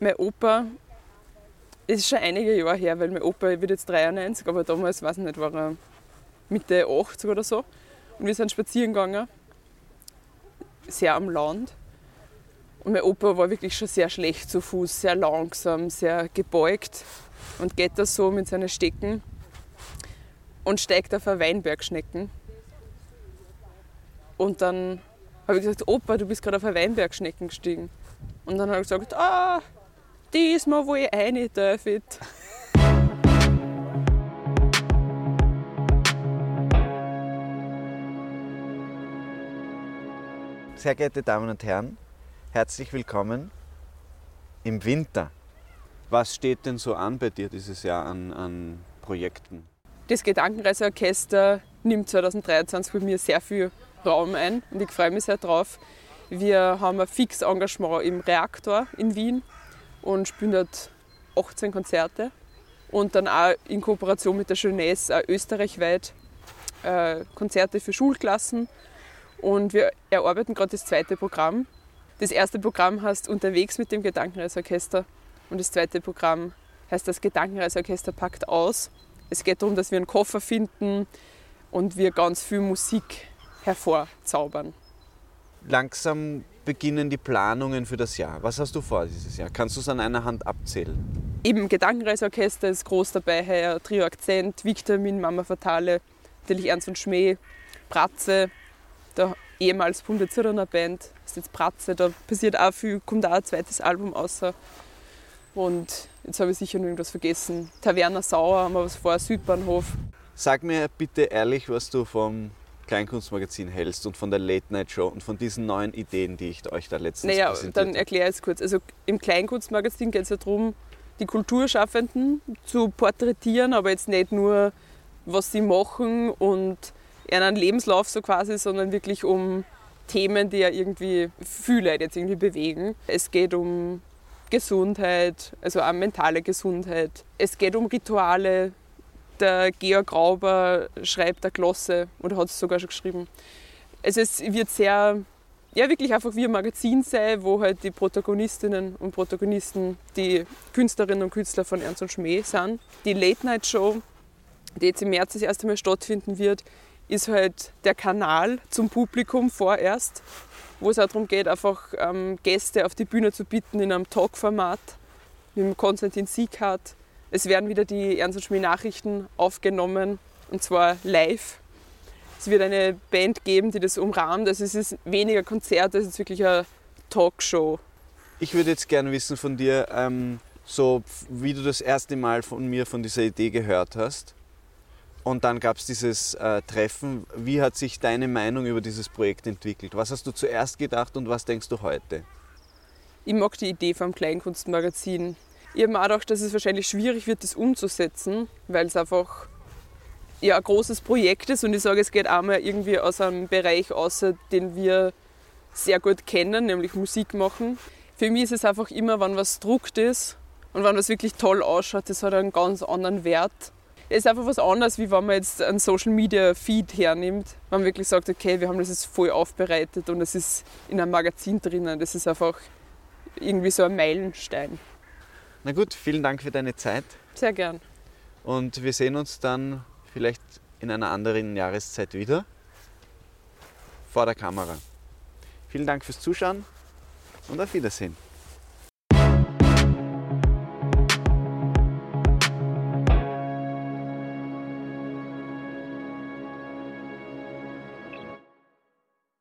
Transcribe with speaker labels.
Speaker 1: Mein Opa ist schon einige Jahre her, weil mein Opa wird jetzt 93, aber damals, weiß ich nicht, war er Mitte 80 oder so. Und wir sind spazieren gegangen, sehr am Land. Und mein Opa war wirklich schon sehr schlecht zu Fuß, sehr langsam, sehr gebeugt und geht da so mit seinen Stecken und steigt auf eine Weinbergschnecken. Und dann habe ich gesagt, Opa, du bist gerade auf eine Weinbergschnecken gestiegen. Und dann hat er gesagt, ah, diesmal wo ich rein darf.
Speaker 2: Sehr geehrte Damen und Herren, herzlich willkommen im Winter. Was steht denn so an bei dir dieses Jahr an, an Projekten?
Speaker 1: Das Gedankenreiseorchester nimmt 2023 bei mir sehr viel Raum ein und ich freue mich sehr drauf. Wir haben ein fixes Engagement im Reaktor in Wien und spielen dort 18 Konzerte und dann auch in Kooperation mit der Jeunesse auch österreichweit äh, Konzerte für Schulklassen und wir erarbeiten gerade das zweite Programm. Das erste Programm heißt Unterwegs mit dem Gedankenreisorchester und das zweite Programm heißt das Gedankenreisorchester packt aus. Es geht darum, dass wir einen Koffer finden und wir ganz viel Musik hervorzaubern.
Speaker 2: Langsam beginnen die Planungen für das Jahr. Was hast du vor dieses Jahr? Kannst du es an einer Hand abzählen?
Speaker 1: Im Gedankenreisorchester ist groß dabei heuer Trio Akzent, Vitamin, Mama Fatale, natürlich Ernst und Schmäh, Pratze, der ehemals Bundesirrener Band, ist jetzt Pratze, da passiert auch viel, kommt auch ein zweites Album außer. Und jetzt habe ich sicher noch irgendwas vergessen. Taverna Sauer haben wir was vor, Südbahnhof.
Speaker 2: Sag mir bitte ehrlich, was du vom Kleinkunstmagazin hältst und von der Late Night Show und von diesen neuen Ideen, die ich euch da letztens
Speaker 1: naja,
Speaker 2: präsentiert
Speaker 1: dann erkläre ich es kurz. Also im Kleinkunstmagazin geht es ja darum, die Kulturschaffenden zu porträtieren, aber jetzt nicht nur, was sie machen und einen Lebenslauf so quasi, sondern wirklich um Themen, die ja irgendwie viele Leute jetzt irgendwie bewegen. Es geht um Gesundheit, also auch mentale Gesundheit. Es geht um Rituale, der Georg Grauber schreibt eine Glosse oder hat es sogar schon geschrieben. Also es wird sehr, ja wirklich einfach wie ein Magazin sein, wo halt die Protagonistinnen und Protagonisten die Künstlerinnen und Künstler von Ernst und Schmäh sind. Die Late Night Show, die jetzt im März das erste Mal stattfinden wird, ist halt der Kanal zum Publikum vorerst, wo es auch darum geht, einfach ähm, Gäste auf die Bühne zu bitten in einem Talk-Format mit Konstantin Sieghardt es werden wieder die Ernst und Schmäh Nachrichten aufgenommen und zwar live. Es wird eine Band geben, die das umrahmt. Also es ist weniger Konzert, es ist wirklich eine Talkshow.
Speaker 2: Ich würde jetzt gerne wissen von dir, ähm, so wie du das erste Mal von mir von dieser Idee gehört hast. Und dann gab es dieses äh, Treffen. Wie hat sich deine Meinung über dieses Projekt entwickelt? Was hast du zuerst gedacht und was denkst du heute?
Speaker 1: Ich mag die Idee vom Kleinkunstmagazin. Ich habe mir auch dass es wahrscheinlich schwierig wird, das umzusetzen, weil es einfach ja, ein großes Projekt ist und ich sage, es geht einmal irgendwie aus einem Bereich aus, den wir sehr gut kennen, nämlich Musik machen. Für mich ist es einfach immer, wenn was druckt ist und wenn was wirklich toll ausschaut, das hat einen ganz anderen Wert. Es ist einfach was anderes, wie wenn man jetzt einen Social Media Feed hernimmt, wenn man wirklich sagt, okay, wir haben das jetzt voll aufbereitet und es ist in einem Magazin drinnen. Das ist einfach irgendwie so ein Meilenstein.
Speaker 2: Na gut, vielen Dank für deine Zeit.
Speaker 1: Sehr gern.
Speaker 2: Und wir sehen uns dann vielleicht in einer anderen Jahreszeit wieder vor der Kamera. Vielen Dank fürs Zuschauen und auf Wiedersehen.